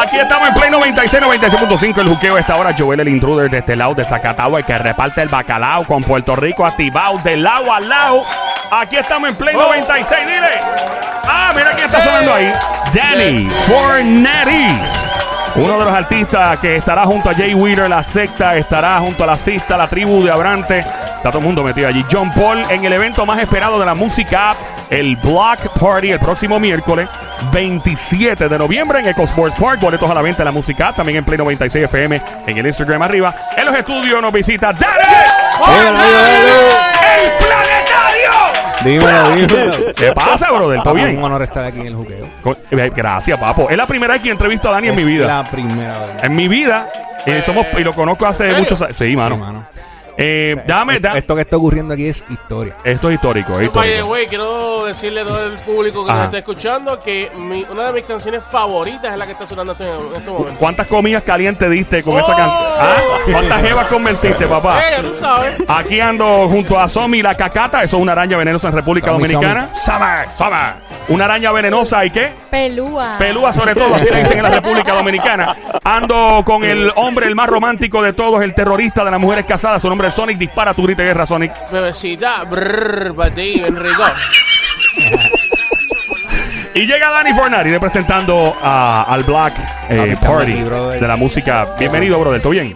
Aquí estamos en Play 96, 96.5. El juqueo esta hora. Joel, el intruder de este lado de Zacatau, el que reparte el bacalao con Puerto Rico activado de lado a lado. Aquí estamos en Play 96, dile. Ah, mira quién está sonando ahí. Danny Forneris. Uno de los artistas que estará junto a Jay Wheeler, la secta, estará junto a la cista, la tribu de Abrante. Está todo el mundo metido allí. John Paul en el evento más esperado de la música el Block Party, el próximo miércoles 27 de noviembre en Eco Sports Park. Boletos a la venta en la música también en Play 96 FM, en el Instagram arriba. En los estudios nos visita Dale. ¡El planetario! Dímelo, dímelo. ¿Qué pasa, brother? ¿Todo Es bien? un honor estar aquí en el juqueo. Eh, Gracias, papo. Es la primera vez que entrevisto a Dani en mi Es vida. La primera vez. En mi vida. eh, somos, y lo conozco hace muchos años. Sí, mano. Sí, mano. Eh, dame, Esto, da- esto que está ocurriendo aquí es historia. Esto es histórico. Es histórico. way, quiero decirle a todo el público que Ajá. nos está escuchando que mi- una de mis canciones favoritas es la que está sonando en este, en este momento. ¿Cuántas comidas calientes diste con esa Oh. canción? ¿Ah? ¿Cuántas jevas convenciste, papá? Eh, tú sabes. Aquí ando junto a Somi la cacata. Eso es una araña venenosa en República Somi, Dominicana. Summer, Summer. Una araña venenosa y qué? Pelúa. Pelúa sobre todo, así le dicen en la República Dominicana. Ando con el hombre, el más romántico de todos, el terrorista de las mujeres casadas. Su nombre Sonic. Dispara tu grito de guerra, Sonic. Bebecita, brrr, para ti, Enrico. Y llega Dani Fornari representando a- al Black eh, Party aquí, de la música. Bienvenido, brother. ¿Todo bien?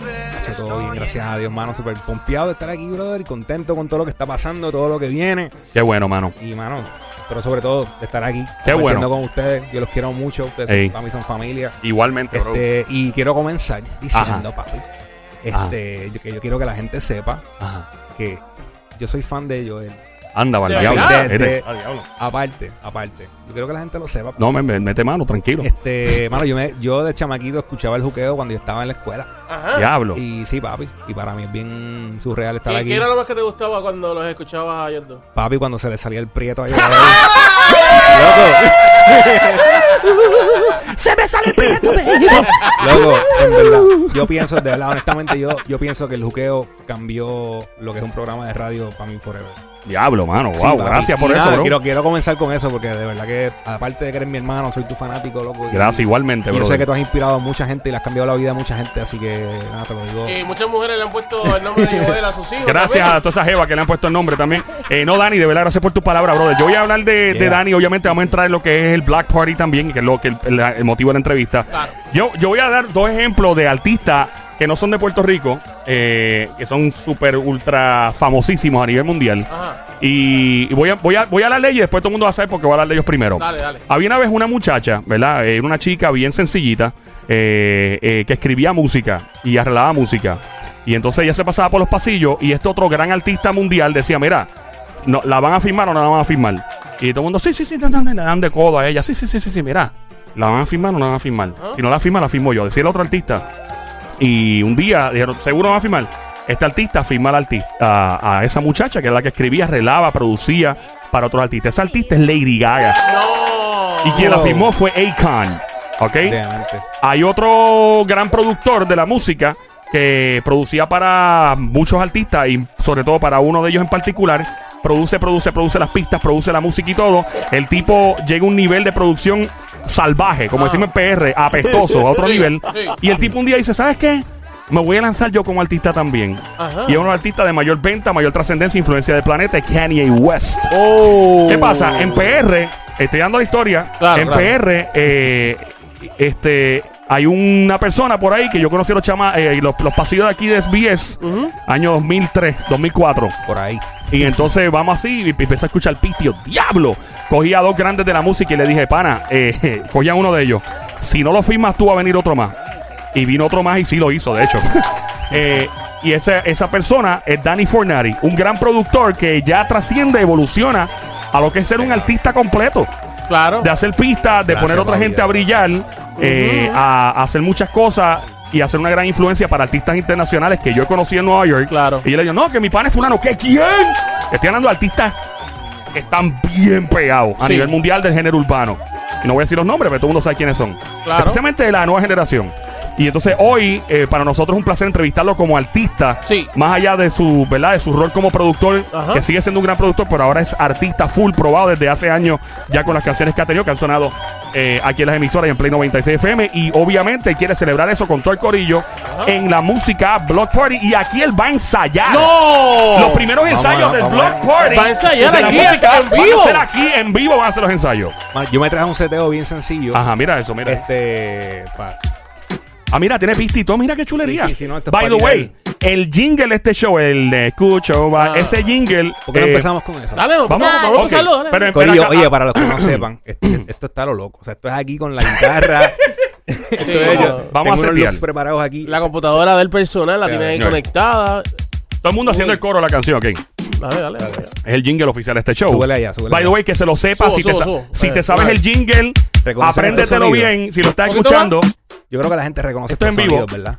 Todo bien, gracias a Dios, mano. Súper pompeado de estar aquí, brother. Y contento con todo lo que está pasando, todo lo que viene. Qué bueno, mano. Y, mano, pero sobre todo de estar aquí. Qué bueno. con ustedes. Yo los quiero mucho. Ustedes son, para mí son familia. Igualmente, bro. Este, y quiero comenzar diciendo, papi, este, yo- que yo quiero que la gente sepa Ajá. que yo soy fan de Joel. Anda, vale, ¿De diablo. De- Ah. Aparte, aparte. Yo quiero que la gente lo sepa. No, me, me- mete mano, tranquilo. Este, mano, yo, me, yo de chamaquito escuchaba el juqueo cuando yo estaba en la escuela. Ajá. Diablo. Y sí, papi. Y para mí es bien surreal estar ¿Y aquí. qué era lo más que te gustaba cuando los escuchabas a ellos dos? Papi, cuando se le salía el prieto ahí. ¡Se me sale el prieto, Loco. Yo pienso, de verdad, honestamente, yo, yo pienso que el juqueo cambió lo que es un programa de radio para mí forever. Diablo, mano. Sí, Wow, papi. gracias por eso, bro. Quiero, quiero comenzar con eso porque de verdad que, aparte de que eres mi hermano, soy tu fanático, loco. y- Gracias, igualmente, y yo bro. sé que tú has inspirado a mucha gente y le has cambiado la vida a mucha gente, así que nada, te lo digo. Y muchas mujeres le han puesto el nombre de Joel a sus hijos. Gracias también. a todas esas jevas que le han puesto el nombre también. Eh, no, Dani, de verdad, gracias por tu palabra, brother. Yo voy a hablar de. Dani. Obviamente, vamos a entrar en lo que es el Black Party también, que es lo que el, el- el motivo de la entrevista. Claro. Yo, yo voy a dar dos ejemplos de artistas que no son de Puerto Rico, eh, que son súper ultra famosísimos a nivel mundial. Ajá. Y, y voy, a, voy, a, voy a de ellos y después todo el mundo va a saber porque voy a hablar de ellos primero. Dale, dale. Había una vez una muchacha, ¿verdad? Eh, una chica bien sencillita eh, eh, que escribía música y arreglaba música. Y entonces ella se pasaba por los pasillos y este otro gran artista mundial decía, mira, no, ¿la van a firmar o no la van a firmar? Y todo el mundo, sí, sí, sí, le dan de codo a ella, sí, sí, sí, sí, sí, mira, ¿la van a firmar o no la van a firmar? Ajá. Si no la firma, la firmo yo. Decía el otro artista. Y un día dijeron, ¿seguro van a firmar? Este artista firma al artista, a, a esa muchacha que era la que escribía, arreglaba, producía para otros artistas. Esa artista es Lady Gaga. No. Y quien la firmó fue Akon. ¿Ok? Hay otro gran productor de la música que producía para muchos artistas y sobre todo para uno de ellos en particular. Produce, produce, produce las pistas, produce la música y todo. El tipo llega a un nivel de producción salvaje, como Ah. decimos en PR, apestoso, a otro nivel. Y el tipo un día dice, ¿sabes qué? Me voy a lanzar yo como artista también. Ajá. Y es los artistas de mayor venta, mayor trascendencia e influencia del planeta, es Kanye West. Oh. ¿Qué pasa? En PR, estoy dando la historia. Claro, en claro. PR, eh, este, hay una persona por ahí que yo conocí los, chama, eh, los, los pasillos de aquí de SBS, año 2003, 2004. Por ahí. Y entonces vamos así y empecé a escuchar pitio. ¡Diablo! Cogí a dos grandes de la música y le dije, pana, eh, cogí a uno de ellos. Si no lo firmas tú, va a venir otro más. Y vino otro más y sí lo hizo, de hecho. Eh, y esa, esa persona es Danny Fornari, un gran productor que ya trasciende, evoluciona a lo que es ser un artista completo. Claro. De hacer pistas, de Gracias, poner a otra gente a brillar, eh, a, a hacer muchas cosas y hacer una gran influencia para artistas internacionales que yo conocí en Nueva York. Claro. Y yo le digo, no, que mi pan es fulano. ¿Qué? ¿Quién? Estoy hablando de artistas que están bien pegados a Sí. nivel mundial del género urbano. Y no voy a decir los nombres, pero todo el mundo sabe quiénes son. Claro. Especialmente de la nueva generación. Y entonces hoy, eh, para nosotros es un placer entrevistarlo como artista. Sí. Más allá de su, ¿verdad? De su rol como productor, Ajá. que sigue siendo un gran productor, pero ahora es artista full probado desde hace años ya con las canciones que ha tenido, que han sonado eh, aquí en las emisoras y en Play 96 FM. Y obviamente quiere celebrar eso con todo el corillo en la música Block Party. Y aquí él va a ensayar. ¡No! Los primeros Vamos ensayos a- del Block a- Party. Va a ensayar aquí, música, en van a vivo. ser aquí en vivo van a hacer los ensayos. Yo me traje un seteo bien sencillo. Ajá, mira eso, mira. Este. pa- Ah, mira, tiene pista y todo. Mira qué chulería. Sí, sí, sí, no, By the way, el jingle de este show, el de Escucho, va- Ah. ese jingle. ¿Por qué no eh, empezamos con eso? Dale, vamos, Vamos, vamos, vamos a ok. empezarlo, dale. Pero- Corillo, oye, para los que no sepan, este- esto está lo loco. O sea, esto es aquí con la guitarra. esto es vamos- yo. vamos a Tengo setear. looks preparados aquí. La computadora del personal la tiene ahí Señor. conectada. todo el mundo haciendo el coro de la canción, ok. Dale, dale, dale. Es el jingle oficial de este show. Súbele allá, súbele By the way, que se lo sepa. Subo, si te, subo, sa- subo. si Eh, te sabes el jingle, Reconocen apréndetelo estos sonidos. bien. Si lo estás ¿Poquito escuchando. Yo creo que la gente reconoce Esto estos en vivo. sonidos, ¿verdad?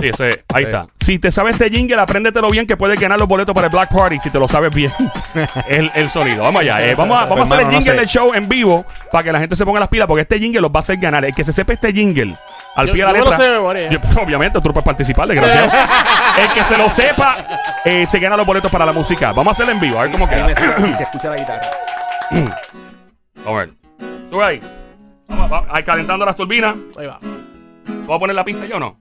Sí, ese, ahí Sí. está. Si te sabes este jingle, apréndetelo bien que puedes ganar los boletos para el Black Party si te lo sabes bien. el, el sonido. Vamos allá. eh, vamos a, vamos a hacer el hermano, no jingle sé. del show en vivo para que la gente se ponga las pilas porque este jingle los va a hacer ganar. El que se sepa este jingle al Yo- pie de la yo me lo letra. sé de memoria. Yo- pues, obviamente, tú no puedes participar, desgraciado. el que se lo sepa eh, se gana los boletos para la música. Vamos a hacerlo en vivo, a ver cómo queda. Si, se escucha la guitarra. Vamos a ver. Sube ahí. Vamos, ahí calentando las turbinas. Ahí va. ¿Puedo poner la pista yo o no?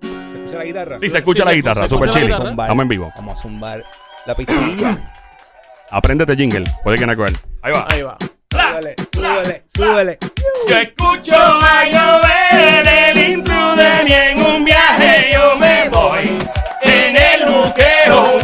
¿Se escucha la guitarra? Sí, se escucha Sí, la se- guitarra, super chile. Estamos en vivo. Vamos a zumbar la pistilla. Apréndete jingle. Puede que no él. Ahí va. Ahí va. súbele, súbele, súbele. Yo escucho a llover el intruder y en un viaje yo me voy en el buqueo,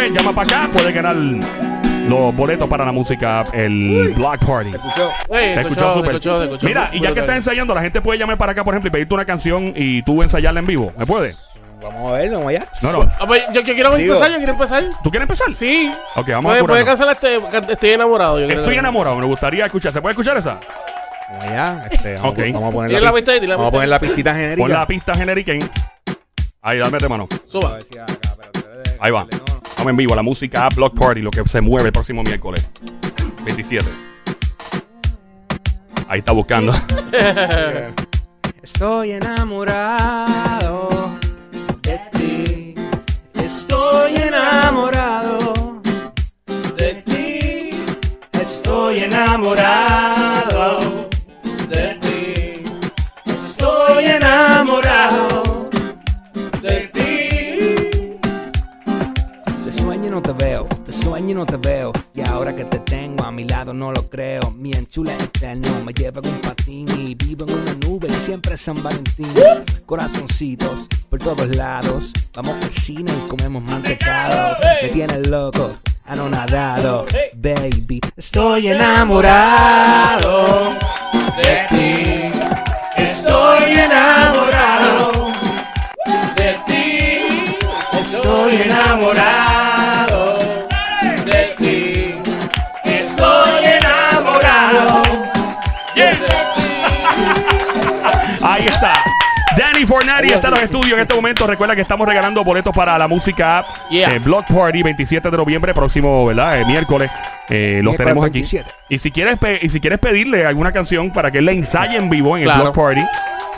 sabes, llama para acá. Puedes ganar los boletos para la música, el Block Party. ¿Escuchó? Ey, Te escuchó, te súper. escuchó, te escuchó. Mira, y ya que estás ensayando, la gente puede llamar para acá, por ejemplo, y pedirte una canción y tú ensayarla en vivo. ¿Me puede? Vamos a ver, vamos allá. No, no. Ah, pues, yo, yo quiero Digo- empezar, yo quiero empezar. ¿Tú quieres empezar? Sí. Ok, vamos Puede, a puede apurarnos. cancelar este, can- estoy enamorado. Yo creo Estoy que- enamorado, me gustaría escuchar. ¿Se puede escuchar esa? Vamos allá. Este, vamos, Ok. vamos a poner Dile la, la pi- pista dile la vamos a pista poner la pistita genérica. Pon la pista genérica. en- Ahí, dame de mano. A Suba. ver si acá, espérate. Ahí va. Estamos en vivo, la música Block Party, lo que se mueve el próximo miércoles. 27. Ahí está buscando. Estoy enamorado de ti. Estoy enamorado de ti. Estoy enamorado no te veo. Y ahora que te tengo a mi lado no lo creo. Mi enchula eterno me lleva en un patín y vivo en una nube siempre San Valentín. Corazoncitos por todos lados. Vamos al cine y comemos mantecado. Me tienes loco, anonadado, baby. Estoy enamorado Fornari está en los estudios en este momento. Recuerda que estamos regalando boletos para la música app. Yeah. eh, Block Party 27 de noviembre, próximo, ¿verdad? Eh, miércoles. Eh, los Miércoles tenemos aquí. 27. Y si quieres y si quieres pedirle alguna canción para que él la ensaye en vivo en el Claro. Block Party.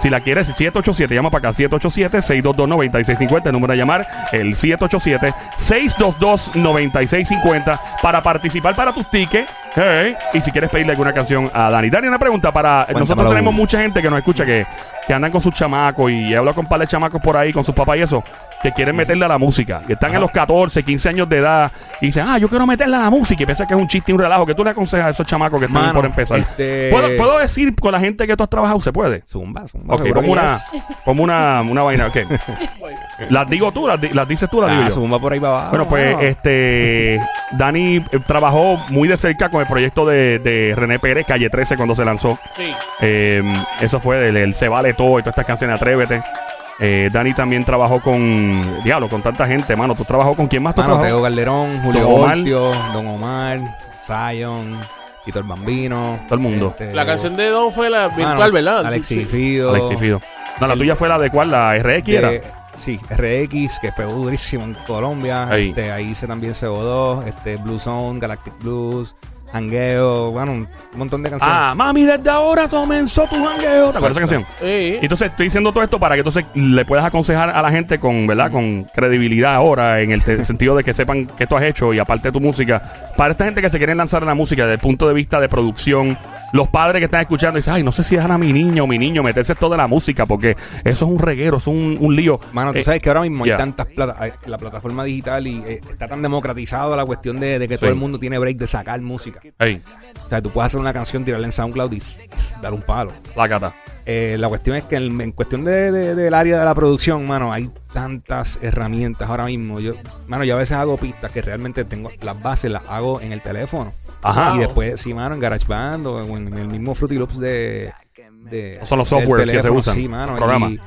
Si la quieres, 787, llama para acá, 787-622-9650, el número de llamar, el 787-622-9650, para participar para tus tickets. Hey, y si quieres pedirle alguna canción a Dani. Dani, una pregunta para... Nosotros tenemos mucha gente que nos escucha que, que andan con sus chamacos y he hablado con un par de chamacos por ahí, con sus papás y eso, que quieren meterle a la música, que están en los 14, 15 años de edad y dicen, ah, yo quiero meterle a la música y piensan que es un chiste y un relajo. que tú le aconsejas a esos chamacos que están Mano, por empezar? este- ¿Puedo, ¿Puedo decir con la gente que tú has trabajado? ¿Se puede? Zumba, zumba. Ok, seguro como que una, yes. como una, una vaina, ok. Las digo tú, las, di- las dices tú, las digo Ah, yo. zumba por ahí para abajo. Bueno, pues mano. este Dani eh, trabajó muy de cerca con el proyecto de, de René Pérez, Calle 13, cuando se lanzó. Sí. Eh, eso fue del el Se Vale Todo y todas estas canciones, Atrévete. Eh, Dani también trabajó con, diablo, con tanta gente, mano. ¿Tú trabajó con quién más? tú Mano? Teo Calderón, Julio Don Omar. Ortio, Don Omar, Zion, Tito el Bambino. Todo el mundo. este, La canción de Don fue la mano, virtual, ¿verdad? Alexis Sí. Fido. Alexis Fido. No, la El- tuya fue la de cuál, la RX era. de- sí, RX, que pegó durísimo en Colombia. Ahí. Este, ahí hice también CO2, este, Blue Zone, Galactic Blues, Hangueo, bueno, un montón de canciones. Ah, mami, desde ahora comenzó tu jangueo. ¿Te acuerdas de esa canción? Sí. Y Entonces estoy diciendo todo esto para que entonces le puedas aconsejar a la gente con, ¿verdad? Con credibilidad ahora, en el te- sentido de que sepan que tú has hecho y aparte de tu música. Para esta gente que se quiere lanzar en la música desde el punto de vista de producción, los padres que están escuchando dicen, ay, no sé si dejan a mi niño o mi niño meterse todo de la música porque eso es un reguero, eso es un, un lío. Mano, tú Eh, sabes que ahora mismo hay tantas plata hay- la plataforma digital y eh, está tan democratizado la cuestión de, de que Sí. todo el mundo tiene break de sacar música. ey, O sea, tú puedes hacer una canción, tirarla en SoundCloud y dar un palo. la cata. Eh, la cuestión es que en, en cuestión de, de- del área de la producción, mano, hay tantas herramientas ahora mismo. Yo, mano, yo a veces hago pistas que realmente tengo las bases, las hago en el teléfono. Ajá. Y después, sí, mano, en GarageBand o en, en el mismo Fruity Loops de... de Son los softwares que se usan, Sí, mano. programa. y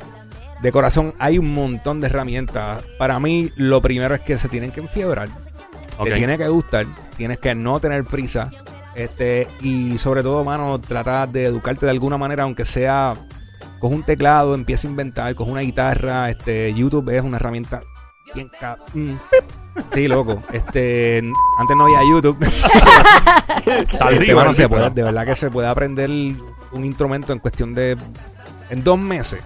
de corazón, hay un montón de herramientas. Para mí, lo primero es que se tienen que enfiebrar. Ok. Te tiene que gustar, tienes que no tener prisa. Este, y sobre todo, mano, trata de educarte de alguna manera, aunque sea coge un teclado, empieza a inventar, coge una guitarra, este, YouTube es una herramienta bien ca- mm. Sí, loco. Este, antes no había YouTube. Este, mano, se puede- de verdad que se puede aprender un instrumento en cuestión de en dos meses.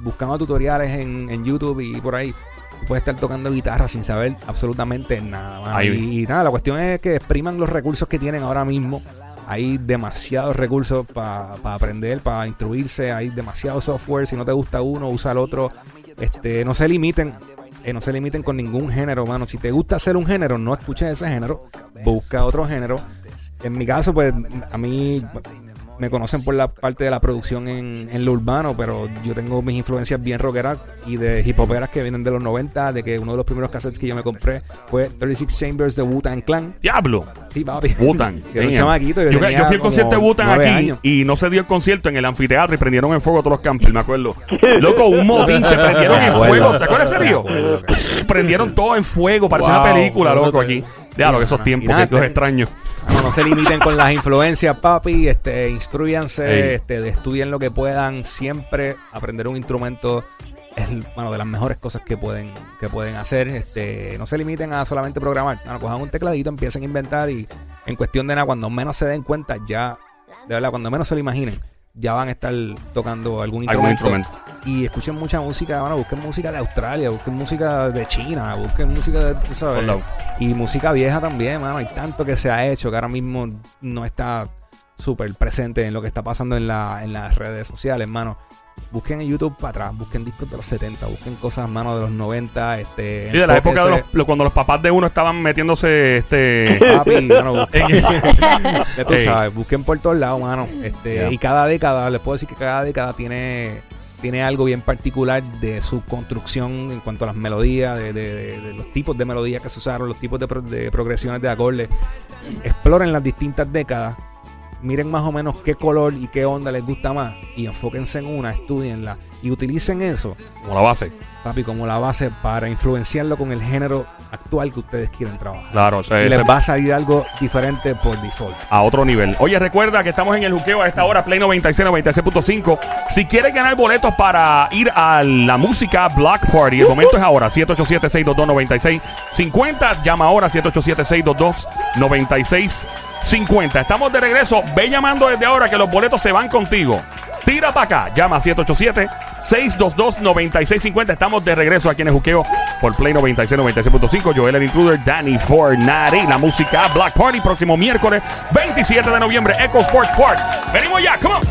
Buscando tutoriales en, en YouTube y por ahí. Puedes estar tocando guitarra sin saber absolutamente nada. Ahí. Y, y nada, la cuestión es que expriman los recursos que tienen ahora mismo. Hay demasiados recursos para aprender, para instruirse. Hay demasiado software. Si no te gusta uno, usa el otro. Este, no se limiten. eh, no se limiten con ningún género, mano. Si te gusta hacer un género, no escuches ese género. Busca otro género. En mi caso, pues a mí me conocen por la parte de la producción en, en lo urbano, pero yo tengo mis influencias bien rockeras y de hip hoperas que vienen de los 90, de que uno de los primeros cassettes que yo me compré fue 36 Chambers de Wu-Tang Clan. Diablo. Sí, papi. Wutan. Que era un chamaquito. Yo, Yo, tenía yo fui al concierto de Wutan nueve aquí años. y no se dio el concierto en el anfiteatro y prendieron en fuego todos los campos, me acuerdo. Loco, un motín se prendieron en fuego. ¿Te acuerdas acuerdo, cabrón. prendieron todo en fuego, parecía Wow, una película, loco, brutal. Aquí. Claro, que esos tiempos, nada, que los extraños. No, no se limiten con las influencias, papi. Este, instruyanse, Ey. este, estudien lo que puedan. Siempre aprender un instrumento es bueno, de las mejores cosas que pueden, que pueden hacer. Este, no se limiten a solamente programar. Mano, cojan un tecladito, empiecen a inventar y en cuestión de nada, cuando menos se den cuenta, ya, de verdad, cuando menos se lo imaginen, ya van a estar tocando algún Algún instrumento. Y escuchen mucha música, bueno, busquen música de Australia, busquen música de China, busquen música de, sabes, y música vieja también, mano. Hay tanto que se ha hecho que ahora mismo no está súper presente en lo que está pasando en, la, en las redes sociales, mano. Busquen en YouTube para atrás, busquen discos de los 70, busquen cosas, mano, de los 90. Este, Sí, de la época de los, enfóquense- lo- cuando los papás de uno estaban metiéndose este Papi, mano, busquen- ya tú sabes, busquen por todos lados, mano. Este. Y cada década, les puedo decir que cada década tiene, tiene algo bien particular de su construcción en cuanto a las melodías, de, de- de- de los tipos de melodías que se usaron, los tipos de, pro- de progresiones de acordes. Exploren las distintas décadas. Miren más o menos qué color y qué onda les gusta más y enfóquense en una, estudienla y utilicen eso como la base. papi, como la base para influenciarlo con el género actual que ustedes quieren trabajar. Claro, o sea, y les va a salir algo diferente por default. a otro nivel. Oye, recuerda que estamos en el juqueo a esta hora, Play 96, 96.5. Si quieres ganar boletos para ir a la música Black Party, el momento es ahora. 787-622-9650. Llama ahora 787-622-9650. Estamos de regreso. Ve llamando desde ahora que los boletos se van contigo. Tira para acá. Llama 787-622-9650. Estamos de regreso aquí en el juqueo por Play 96, 96.5. Joel el Intruder, Danny Fornari. La música Black Party, próximo miércoles 27 de noviembre, Echo Sports Park. Venimos ya, come on.